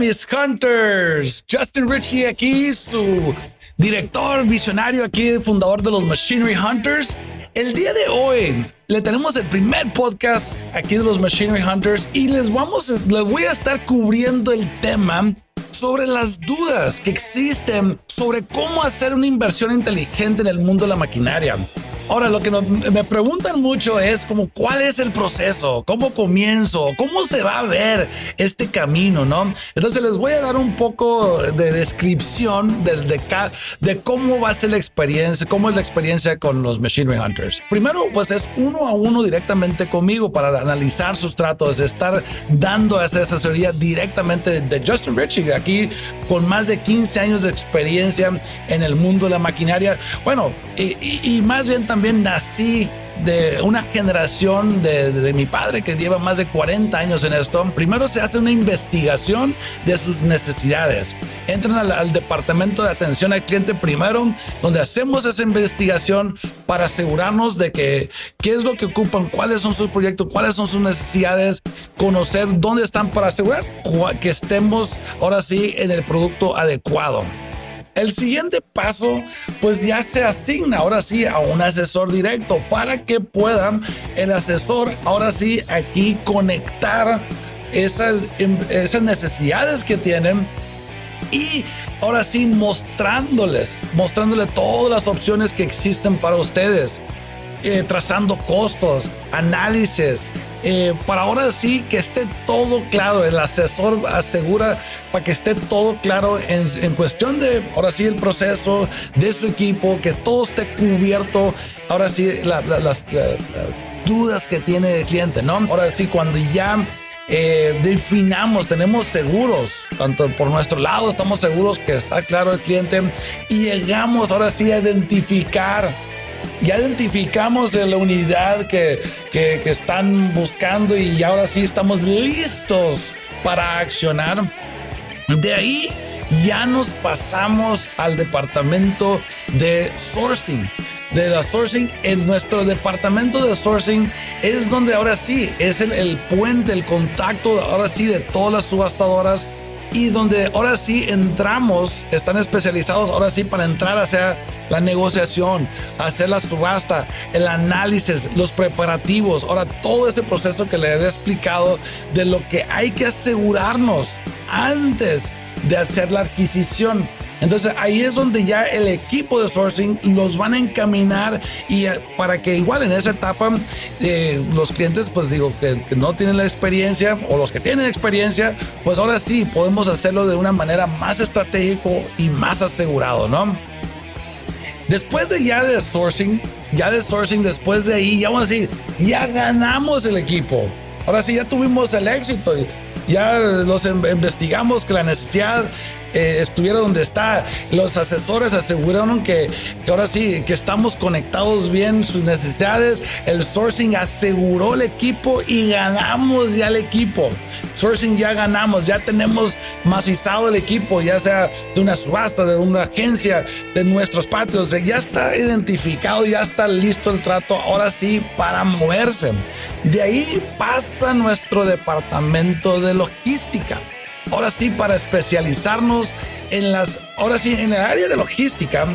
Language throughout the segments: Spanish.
mis Hunters. Justin Ritchie aquí, su director visionario aquí, fundador de los Machinery Hunters. El día de hoy le tenemos el primer podcast aquí de los Machinery Hunters y les vamos, les voy a estar cubriendo el tema sobre las dudas que existen sobre cómo hacer una inversión inteligente en el mundo de la maquinaria. Ahora, lo que me preguntan mucho es como cuál es el proceso, cómo comienzo, cómo se va a ver este camino, ¿no? Entonces les voy a dar un poco de descripción de, de, de cómo va a ser la experiencia, cómo es la experiencia con los Machinery Hunters. Primero, pues es uno a uno directamente conmigo para analizar sus tratos, estar dando esa asesoría directamente de Justin Ritchie, aquí con más de 15 años de experiencia en el mundo de la maquinaria. Bueno, y, y más bien también también nací de una generación de, mi padre que lleva más de 40 años en esto. Primero se hace una investigación de sus necesidades. Entran al, departamento de atención al cliente primero, donde hacemos esa investigación para asegurarnos de que qué es lo que ocupan, cuáles son sus proyectos, cuáles son sus necesidades, conocer dónde están para asegurar que estemos ahora sí en el producto adecuado. El siguiente paso, pues ya se asigna ahora sí a un asesor directo para que puedan el asesor ahora sí aquí conectar esas, em, necesidades que tienen y ahora sí mostrándoles, mostrándoles todas las opciones que existen para ustedes. Eh, trazando costos, análisis, eh, para ahora sí que esté todo claro. El asesor asegura para que esté todo claro en, en, cuestión de, ahora sí, el proceso de su equipo, que todo esté cubierto. Ahora sí, las, las, dudas que tiene el cliente, ¿no? Ahora sí, cuando ya eh, definamos, tenemos seguros, tanto por nuestro lado estamos seguros que está claro el cliente y llegamos ahora sí a identificar ya identificamos la unidad que, que, están buscando y ahora sí estamos listos para accionar. De ahí ya nos pasamos al departamento de sourcing. De la sourcing, en nuestro departamento de sourcing es donde ahora sí es el, puente, el contacto, ahora sí, de todas las subastadoras y donde ahora sí entramos, están especializados ahora sí para entrar hacia la negociación, hacer la subasta, el análisis, los preparativos, ahora todo ese proceso que le había explicado de lo que hay que asegurarnos antes de hacer la adquisición entonces ahí es donde ya el equipo de sourcing los van a encaminar y eh, para que igual en esa etapa eh, los clientes pues digo que, no tienen la experiencia o los que tienen experiencia pues ahora sí podemos hacerlo de una manera más estratégico y más asegurado, ¿no? Después de ya de sourcing, ya de sourcing, después de ahí, ya vamos a decir, ya ganamos el equipo. Ahora sí, ya tuvimos el éxito. Ya los investigamos que la necesidad eh, estuviera donde está. Los asesores aseguraron que, que, ahora sí, que estamos conectados bien sus necesidades. El sourcing aseguró el equipo y ganamos ya el equipo. Sourcing ya ganamos, ya tenemos macizado el equipo, ya sea de una subasta, de una agencia, de nuestros patios, ya está identificado, ya está listo el trato, ahora sí, para moverse. De ahí pasa nuestro departamento de logística ahora sí para especializarnos en las, ahora sí, en el área de logística,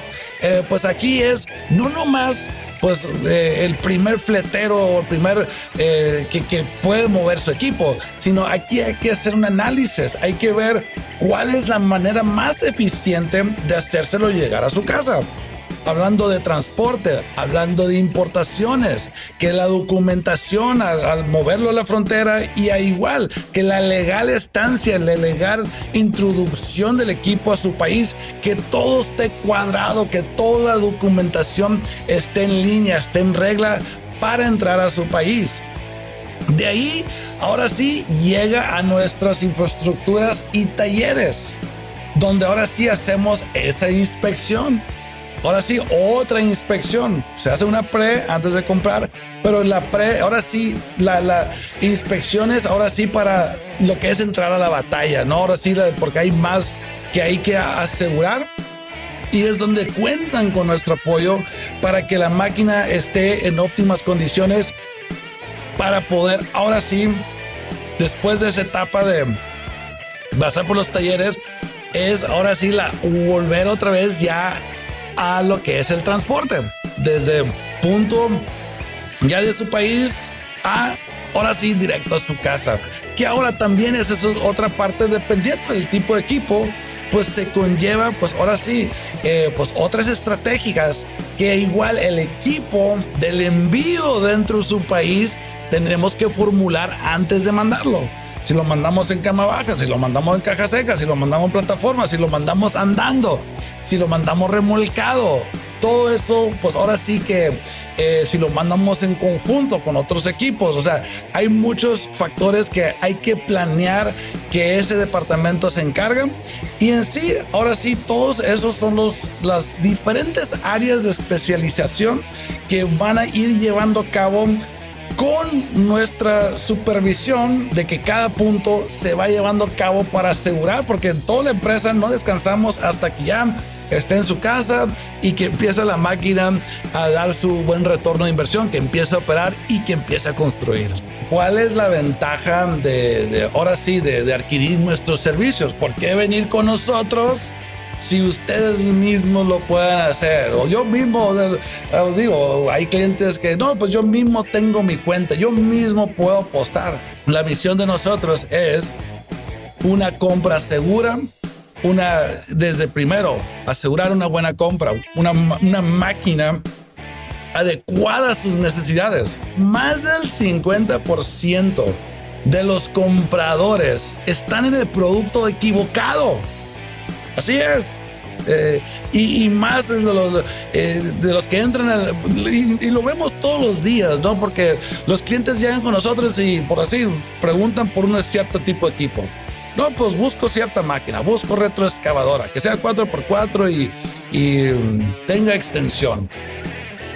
eh, pues aquí es no nomás pues eh, el primer fletero o el primer eh, que, que, puede mover su equipo, sino aquí hay que hacer un análisis, hay que ver cuál es la manera más eficiente de hacérselo llegar a su casa hablando de transporte, hablando de importaciones, que la documentación al, moverlo a la frontera y a igual que la legal estancia, la legal introducción del equipo a su país, que todo esté cuadrado, que toda la documentación esté en línea, esté en regla para entrar a su país. De ahí, ahora sí, llega a nuestras infraestructuras y talleres, donde ahora sí hacemos esa inspección Ahora sí, otra inspección. Se hace una pre antes de comprar, pero la pre, ahora sí, la, la inspección es ahora sí para lo que es entrar a la batalla, ¿no? Ahora sí, porque hay más que hay que asegurar y es donde cuentan con nuestro apoyo para que la máquina esté en óptimas condiciones para poder ahora sí, después de esa etapa de, pasar por los talleres es ahora sí la volver otra vez ya a lo que es el transporte. Desde punto ya de su país a ahora sí directo a su casa. Que ahora también es eso, otra parte dependiente del tipo de equipo, pues se conlleva, pues ahora sí, eh, pues otras estratégicas que igual el equipo del envío dentro de su país tendremos que formular antes de mandarlo si lo mandamos en cama baja, si lo mandamos en caja seca, si lo mandamos en plataforma, si lo mandamos andando, si lo mandamos remolcado. Todo eso, pues ahora sí que eh, si lo mandamos en conjunto con otros equipos. O sea, hay muchos factores que hay que planear que ese departamento se encargue. Y en sí, ahora sí, todos esos son los, las diferentes áreas de especialización que van a ir llevando a cabo con nuestra supervisión de que cada punto se va llevando a cabo para asegurar, porque en toda la empresa no descansamos hasta que ya esté en su casa y que empiece la máquina a dar su buen retorno de inversión, que empiece a operar y que empiece a construir. ¿Cuál es la ventaja de, ahora sí, de, de adquirir nuestros servicios? ¿Por qué venir con nosotros? Si ustedes mismos lo pueden hacer. O yo mismo, os digo, hay clientes que no, pues yo mismo tengo mi cuenta, yo mismo puedo apostar. La misión de nosotros es una compra segura, una, desde primero, asegurar una buena compra, una, una máquina adecuada a sus necesidades. Más del 50% de los compradores están en el producto equivocado. Así es. Eh, y, más de los, eh, de los que entran y, lo vemos todos los días, ¿no? Porque los clientes llegan con nosotros y por así preguntan por un cierto tipo de equipo. No, pues busco cierta máquina, busco retroexcavadora, que sea 4x4 y, y tenga extensión.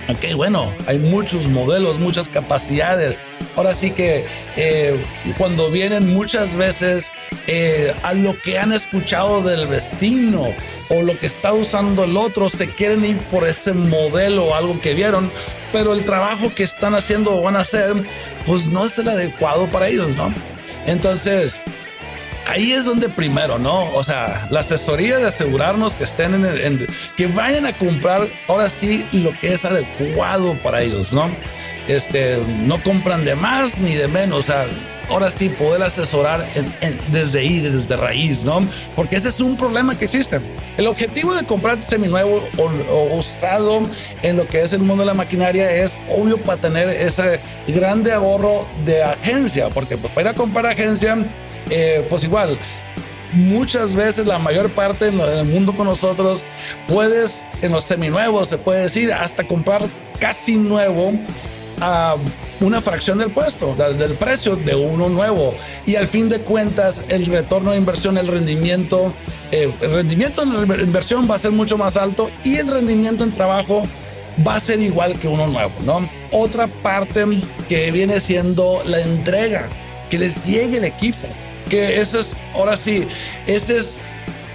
Ok, bueno, hay muchos modelos, muchas capacidades. Ahora sí que eh, cuando vienen muchas veces eh, a lo que han escuchado del vecino o lo que está usando el otro, se quieren ir por ese modelo o algo que vieron, pero el trabajo que están haciendo o van a hacer, pues no es el adecuado para ellos, ¿no? Entonces, ahí es donde primero, ¿no? O sea, la asesoría de asegurarnos que estén en, que vayan a comprar ahora sí lo que es adecuado para ellos, ¿no? Este, no compran de más ni de menos, o sea, ahora sí poder asesorar desde ahí, desde raíz, ¿no? Porque ese es un problema que existe. El objetivo de comprar seminuevo o, o usado en lo que es el mundo de la maquinaria es obvio para tener ese grande ahorro de agencia, porque pues, para comprar agencia eh, pues igual, muchas veces la mayor parte en el mundo con nosotros puedes en los seminuevos se puede decir hasta comprar casi nuevo a una fracción del puesto del precio de uno nuevo. Y al fin de cuentas el retorno de inversión el rendimiento eh, el rendimiento en inversión va a ser mucho más alto y el rendimiento en trabajo va a ser igual que uno nuevo no otra parte que viene siendo la entrega que les llegue el equipo que eso es, ahora sí, esa es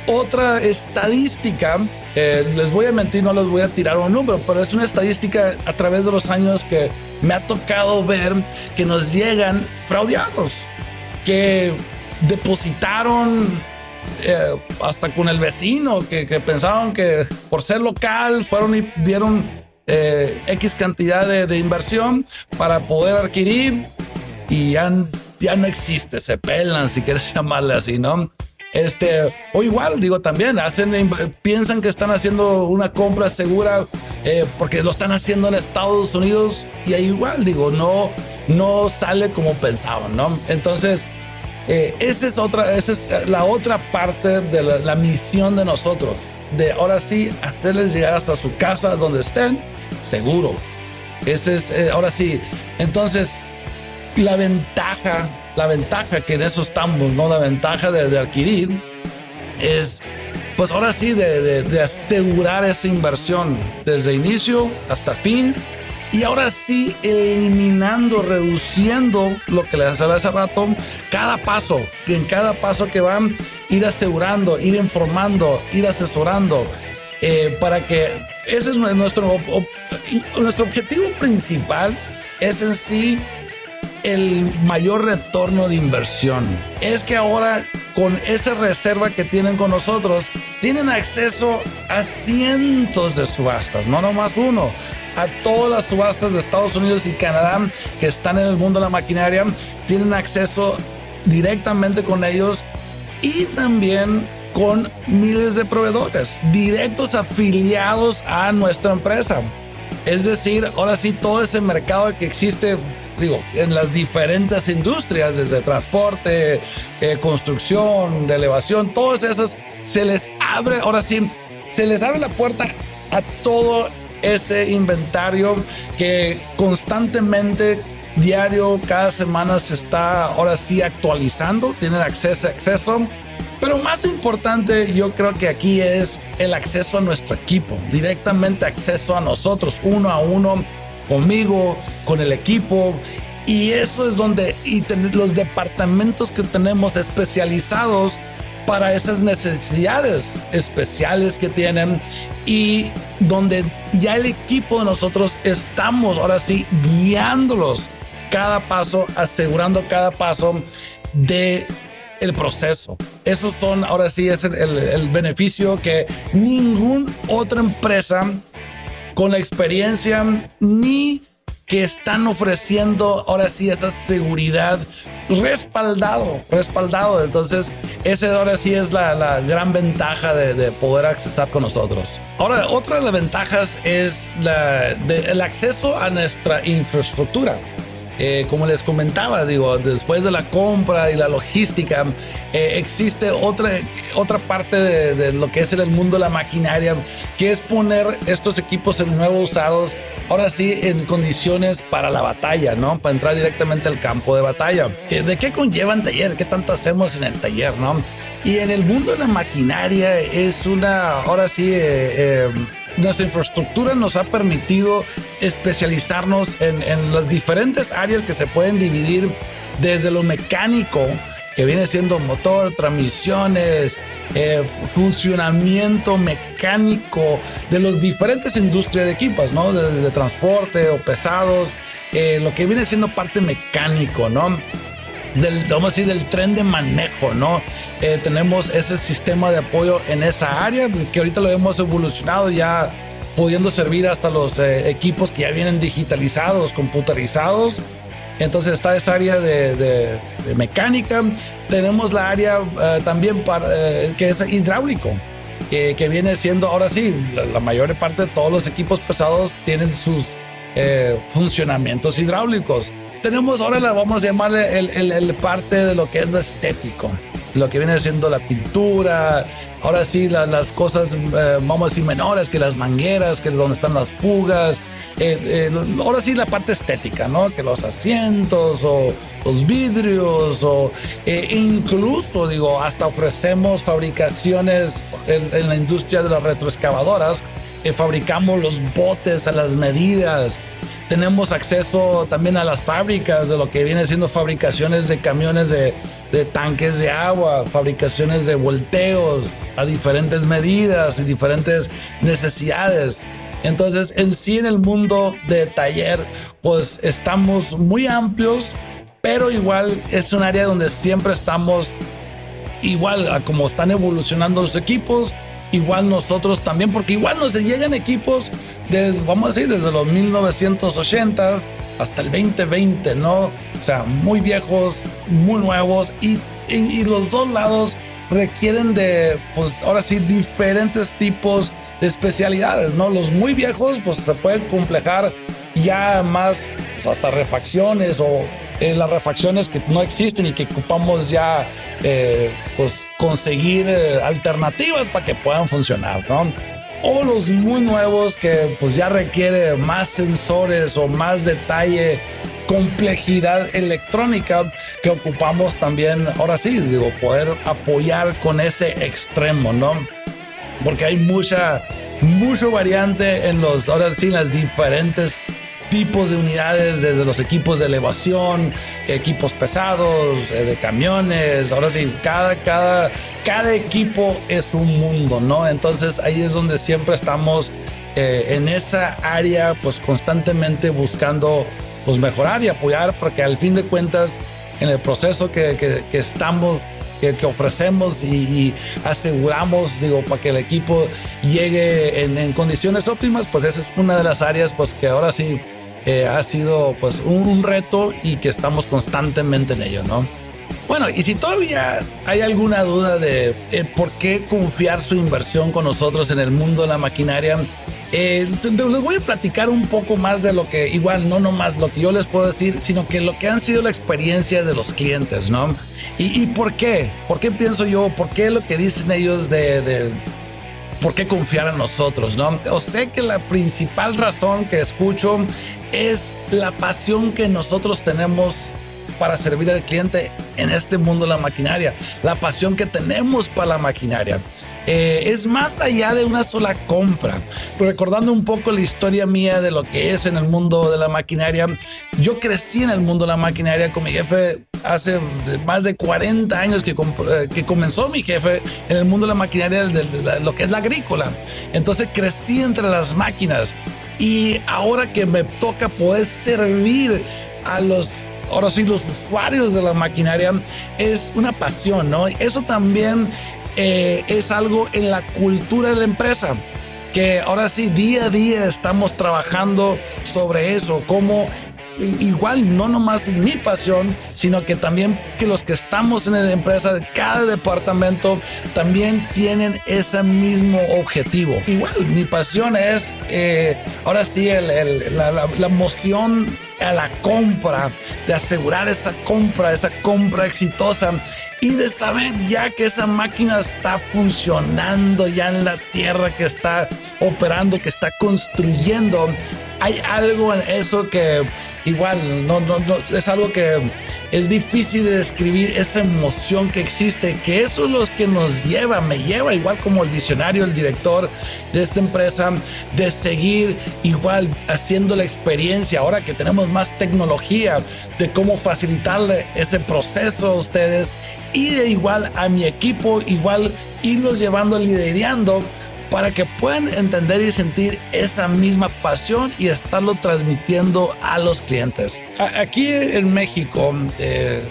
otra estadística. Eh, les voy a mentir, no les voy a tirar un número, pero es una estadística a través de los años que me ha tocado ver que nos llegan fraudeados, que depositaron eh, hasta con el vecino, que, pensaban que por ser local fueron y dieron eh, X cantidad de, de, inversión para poder adquirir y han ya no existe, se pelan, si quieres llamarle así, ¿no? Este, o igual, digo, también hacen, piensan que están haciendo una compra segura eh, porque lo están haciendo en Estados Unidos y ahí igual, digo, no, no sale como pensaban, ¿no? Entonces, eh, esa es otra, esa es la otra parte de la, misión de nosotros, de ahora sí hacerles llegar hasta su casa donde estén, seguro. Ese es, eh, ahora sí, entonces, la ventaja, la ventaja que en eso estamos, ¿no? La ventaja de, adquirir es, pues ahora sí, de, asegurar esa inversión desde inicio hasta fin. Y ahora sí, eliminando, reduciendo lo que les hablé hace rato, cada paso, y en cada paso que van, ir asegurando, ir informando, ir asesorando, eh, para que ese es nuestro, nuestro objetivo principal, es en sí el mayor retorno de inversión. Es que ahora con esa reserva que tienen con nosotros, tienen acceso a cientos de subastas, no nomás uno, a todas las subastas de Estados Unidos y Canadá que están en el mundo de la maquinaria, tienen acceso directamente con ellos y también con miles de proveedores directos afiliados a nuestra empresa. Es decir, ahora sí, todo ese mercado que existe, digo, en las diferentes industrias, desde transporte, eh, construcción, de elevación, todas esas, se les abre, ahora sí, se les abre la puerta a todo ese inventario que constantemente, diario, cada semana se está ahora sí actualizando, tienen acceso, acceso. Pero más importante, yo creo que aquí es el acceso a nuestro equipo, directamente acceso a nosotros, uno a uno, conmigo, con el equipo. Y eso es donde y los departamentos que tenemos especializados para esas necesidades especiales que tienen y donde ya el equipo de nosotros estamos ahora sí guiándolos cada paso, asegurando cada paso de el proceso. Esos son, ahora sí, es el, beneficio que ninguna otra empresa con la experiencia ni que están ofreciendo ahora sí esa seguridad respaldado, respaldado. Entonces, ese ahora sí es la, gran ventaja de, poder accesar con nosotros. Ahora, otra de las ventajas es la, el acceso a nuestra infraestructura. Eh, como les comentaba, digo, después de la compra y la logística, eh, existe otra, otra parte de, lo que es el mundo de la maquinaria, que es poner estos equipos en nuevo usados, ahora sí, en condiciones para la batalla, ¿no? Para entrar directamente al campo de batalla. ¿De qué conlleva un taller? ¿Qué tanto hacemos en el taller, no? Y en el mundo de la maquinaria es una, ahora sí, eh, nuestra infraestructura nos ha permitido especializarnos en, las diferentes áreas que se pueden dividir desde lo mecánico, que viene siendo motor, transmisiones, eh, funcionamiento mecánico de las diferentes industrias de equipos, ¿no? De, transporte o pesados, eh, lo que viene siendo parte mecánico, ¿no? Del, vamos a decir, del tren de manejo, ¿no? Eh, tenemos ese sistema de apoyo en esa área que ahorita lo hemos evolucionado ya pudiendo servir hasta los eh, equipos que ya vienen digitalizados, computarizados. Entonces está esa área de, mecánica. Tenemos la área eh, también para, que es hidráulico, que viene siendo ahora sí, la, mayor parte de todos los equipos pesados tienen sus funcionamientos hidráulicos. Tenemos ahora, la vamos a llamarle el, el parte de lo que es lo estético lo que viene siendo la pintura, ahora sí las cosas, eh, vamos a decir, menores, que las mangueras, que donde están las fugas, eh, eh, ahora sí la parte estética, ¿no? Que los asientos o los vidrios o incluso, digo, hasta ofrecemos fabricaciones en, en la industria de las retroexcavadoras, fabricamos los botes a las medidas, tenemos acceso también a las fábricas de lo que viene siendo fabricaciones de camiones de, tanques de agua, fabricaciones de volteos a diferentes medidas y diferentes necesidades. Entonces, en sí, en el mundo de taller, pues estamos muy amplios, pero igual es un área donde siempre estamos igual a como están evolucionando los equipos, igual nosotros también, porque igual nos llegan equipos desde, vamos a decir, desde los 1980 hasta el 2020, ¿no? O sea, muy viejos, muy nuevos y, y, los dos lados requieren de, pues ahora sí, diferentes tipos de especialidades, ¿no? Los muy viejos, pues se pueden complejar ya más pues, hasta refacciones o eh, las refacciones que no existen y que ocupamos ya, eh, pues conseguir eh, alternativas para que puedan funcionar, ¿no? O los muy nuevos que pues ya requiere más sensores o más detalle, complejidad electrónica que ocupamos también, ahora sí, digo, poder apoyar con ese extremo, ¿no? Porque hay mucha, mucha variante en los, ahora sí, las diferentes tipos de unidades, desde los equipos de elevación, equipos pesados, eh, de camiones. Ahora sí, cada, cada, cada equipo es un mundo, ¿no? Entonces ahí es donde siempre estamos eh, en esa área, pues constantemente buscando pues mejorar y apoyar, porque al fin de cuentas, en el proceso que, que, estamos que, ofrecemos y, aseguramos, digo, para que el equipo llegue en, condiciones óptimas, pues esa es una de las áreas pues que ahora sí eh, ha sido pues un, reto y que estamos constantemente en ello, ¿no? Bueno, y si todavía hay alguna duda de eh, por qué confiar su inversión con nosotros en el mundo de la maquinaria, eh, les voy a platicar un poco más de lo que, igual, no nomás lo que yo les puedo decir, sino que lo que han sido la experiencia de los clientes, ¿no? ¿Y, por qué? ¿Por qué pienso yo? ¿Por qué lo que dicen ellos de, de por qué confiar en nosotros, ¿no? O sé que la principal razón que escucho es la pasión que nosotros tenemos para servir al cliente en este mundo de la maquinaria, la pasión que tenemos para la maquinaria. Eh, es más allá de una sola compra. Recordando un poco la historia mía de lo que es en el mundo de la maquinaria, yo crecí en el mundo de la maquinaria con mi jefe hace más de 40 años que, eh, que comenzó mi jefe en el mundo de la maquinaria, de, lo que es la agrícola. Entonces crecí entre las máquinas y ahora que me toca poder servir a los ahora sí, los usuarios de la maquinaria es una pasión, ¿no? Eso también eh, es algo en la cultura de la empresa, que ahora sí, día a día estamos trabajando sobre eso, cómo igual no nomás mi pasión, sino que también que los que estamos en la empresa, cada departamento, también tienen ese mismo objetivo. Igual, mi pasión es, eh, ahora sí, la, la emoción a la compra, de asegurar esa compra, esa compra exitosa y de saber ya que esa máquina está funcionando ya en la tierra, que está operando, que está construyendo. Hay algo en eso que igual no, no, no es algo que es difícil de describir esa emoción que existe, que eso es lo que nos lleva, me lleva igual como el visionario, el director de esta empresa, de seguir igual haciendo la experiencia, ahora que tenemos más tecnología, de cómo facilitarle ese proceso a ustedes y de igual a mi equipo, igual irlos llevando, liderando para que puedan entender y sentir esa misma pasión y estarlo transmitiendo a los clientes. Aquí en México, eh,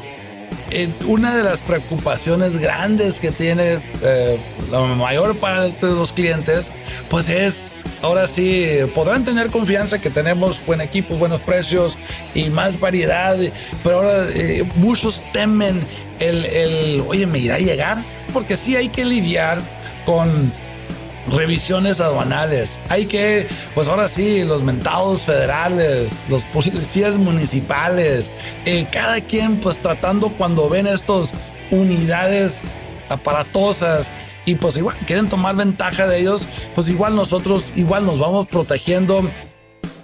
una de las preocupaciones grandes que tiene eh, la mayor parte de los clientes, pues es ahora sí podrán tener confianza que tenemos buen equipo, buenos precios y más variedad, pero ahora eh, muchos temen el, el, oye, ¿me irá a llegar? Porque sí hay que lidiar con revisiones aduanales. Hay que, pues ahora sí, los mentados federales, los policías municipales, eh, cada quien pues tratando cuando ven estos unidades aparatosas y pues igual quieren tomar ventaja de ellos, pues igual nosotros igual nos vamos protegiendo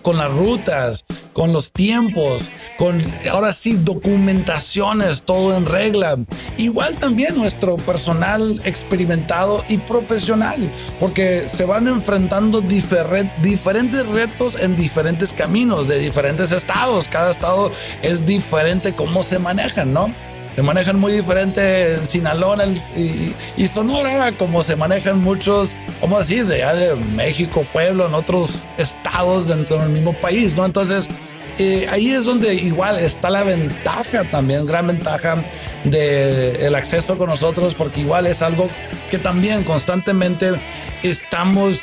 con las rutas, con los tiempos, con ahora sí documentaciones, todo en regla. Igual también nuestro personal experimentado y profesional, porque se van enfrentando diferentes retos en diferentes caminos, de diferentes estados. Cada estado es diferente cómo se manejan, ¿no? Se manejan muy diferente en Sinaloa y, Sonora, como se manejan muchos, vamos a decir, de, de México, Pueblo, en otros estados dentro del mismo país, ¿no? Entonces, eh, ahí es donde igual está la ventaja también, gran ventaja del acceso con nosotros, porque igual es algo que también constantemente estamos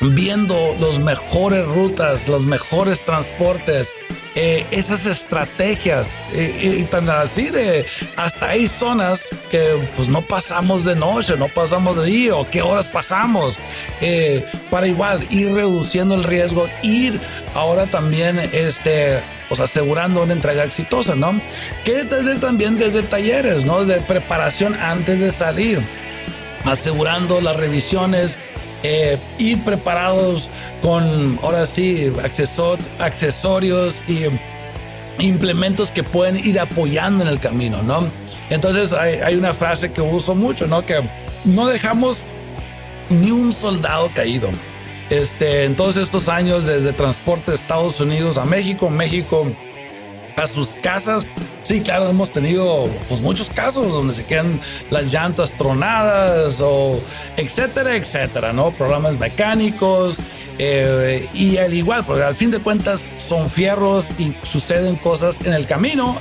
viendo los mejores rutas, los mejores transportes, eh, esas estrategias eh, y tan así de hasta hay zonas que pues no pasamos de noche, no pasamos de día o qué horas pasamos eh, para igual ir reduciendo el riesgo, ir ahora también este pues asegurando una entrega exitosa, ¿no? Que desde, también desde talleres, ¿no? De preparación antes de salir, asegurando las revisiones eh, ir preparados con, ahora sí, accesorios y implementos que pueden ir apoyando en el camino, ¿no? Entonces hay, una frase que uso mucho, ¿no? Que no dejamos ni un soldado caído. Este, en todos estos años desde transporte de Estados Unidos a México, México a sus casas. Sí, claro, hemos tenido pues, muchos casos donde se quedan las llantas tronadas o etcétera, etcétera, ¿no? Problemas mecánicos eh, y al igual, porque al fin de cuentas son fierros y suceden cosas en el camino,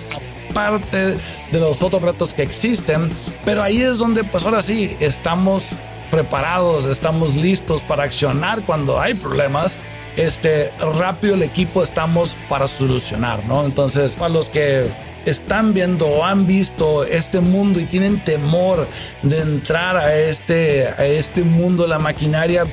aparte de los otros retos que existen Pero ahí es donde, pues ahora sí, estamos preparados, estamos listos para accionar cuando hay problemas. Este, rápido el equipo estamos para solucionar, ¿no? Entonces, para los que están viendo o han visto este mundo y tienen temor de entrar a este, a este mundo la maquinaria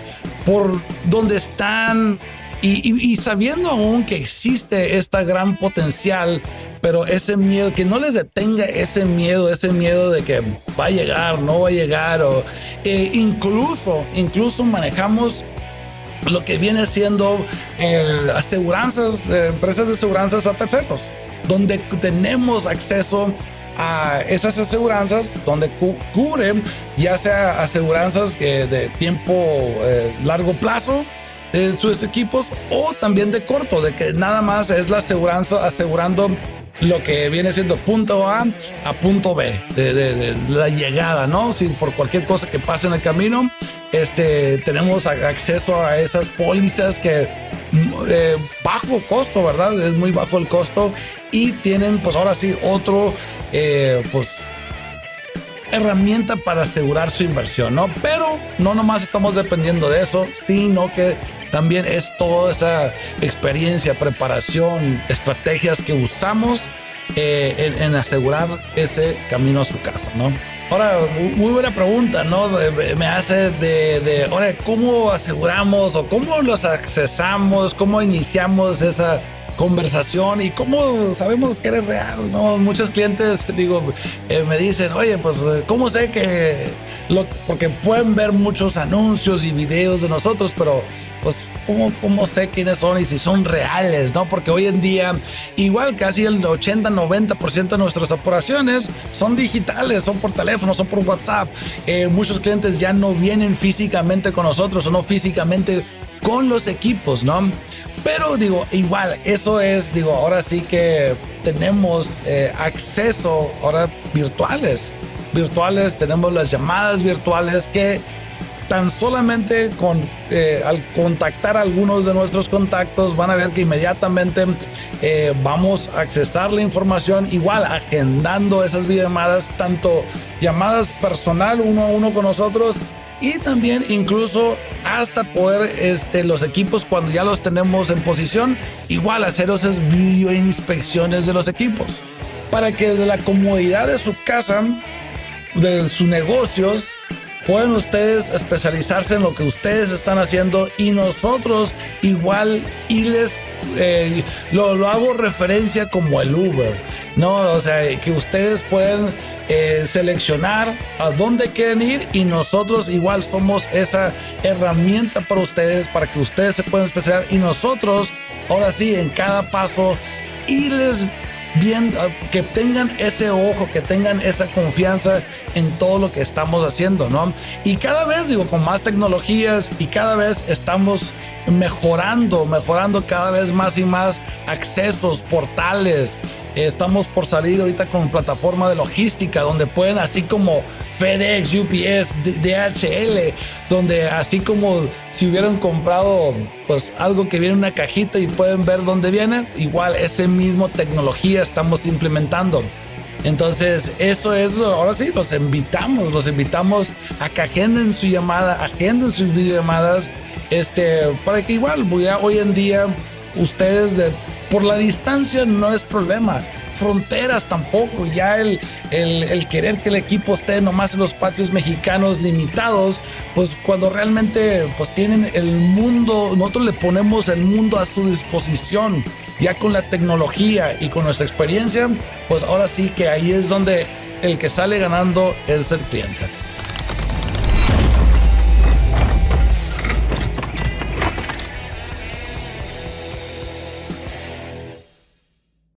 por donde están. Y, sabiendo aún que existe esta gran potencial, pero ese miedo, que no les detenga ese miedo, ese miedo de que va a llegar, no va a llegar, o eh, incluso, incluso manejamos lo que viene siendo eh, aseguranzas, eh, empresas de aseguranzas a terceros, donde tenemos acceso a esas aseguranzas donde cubren ya sea aseguranzas de tiempo largo plazo de sus equipos o también de corto, de que nada más es la aseguranza asegurando lo que viene siendo punto A a punto B, de, la llegada, ¿no? Si por cualquier cosa que pase en el camino, este, tenemos acceso a esas pólizas que eh, bajo costo, ¿verdad? Es muy bajo el costo y tienen pues ahora sí otro, eh, pues herramienta para asegurar su inversión, ¿no? Pero no nomás estamos dependiendo de eso, sino que también es toda esa experiencia, preparación, estrategias que usamos eh, en, asegurar ese camino a su casa, ¿no? Ahora, muy buena pregunta, ¿no? Me hace de, de, ahora, ¿cómo aseguramos o cómo los accesamos, cómo iniciamos esa conversación y cómo sabemos que eres real, ¿no? Muchos clientes, digo, eh, me dicen, oye, pues, ¿cómo sé que...? Porque pueden ver muchos anuncios y videos de nosotros, pero ¿cómo, ¿cómo, sé quiénes son y si son reales, ¿no? Porque hoy en día, igual casi el 80-90% de nuestras operaciones son digitales, son por teléfono, son por WhatsApp. Eh, muchos clientes ya no vienen físicamente con nosotros o no físicamente con los equipos, ¿no? Pero digo, igual, eso es, digo, ahora sí que tenemos eh, acceso ahora virtuales. Virtuales, tenemos las llamadas virtuales que tan solamente con eh, al contactar a algunos de nuestros contactos van a ver que inmediatamente eh, vamos a accesar la información igual agendando esas videollamadas tanto llamadas personal uno a uno con nosotros y también incluso hasta poder este, los equipos cuando ya los tenemos en posición, igual hacer esas video inspecciones de los equipos para que de la comodidad de su casa, de sus negocios, pueden ustedes especializarse en lo que ustedes están haciendo y nosotros igual y les eh, lo, hago referencia como el Uber, ¿no? O sea, que ustedes pueden eh, seleccionar a dónde quieren ir y nosotros igual somos esa herramienta para ustedes, para que ustedes se puedan especializar y nosotros, ahora sí, en cada paso, irles bien, ah, que tengan ese ojo, que tengan esa confianza en todo lo que estamos haciendo, ¿no? Y cada vez, digo, con más tecnologías y cada vez estamos mejorando, mejorando cada vez más y más accesos, portales. Estamos por salir ahorita con plataforma de logística donde pueden, así como FedEx, UPS, DHL, donde así como si hubieran comprado pues algo que viene en una cajita y pueden ver dónde viene, igual ese mismo tecnología estamos implementando. Entonces, eso es, ahora sí, los invitamos, los invitamos a que agenden su llamada, agenden sus videollamadas, este, para que igual, hoy en día, ustedes de, por la distancia no es problema fronteras tampoco. Ya el, el, querer que el equipo esté nomás en los patios mexicanos limitados, pues cuando realmente pues tienen el mundo, nosotros le ponemos el mundo a su disposición. Ya con la tecnología y con nuestra experiencia, pues ahora sí que ahí es donde el que sale ganando es el cliente.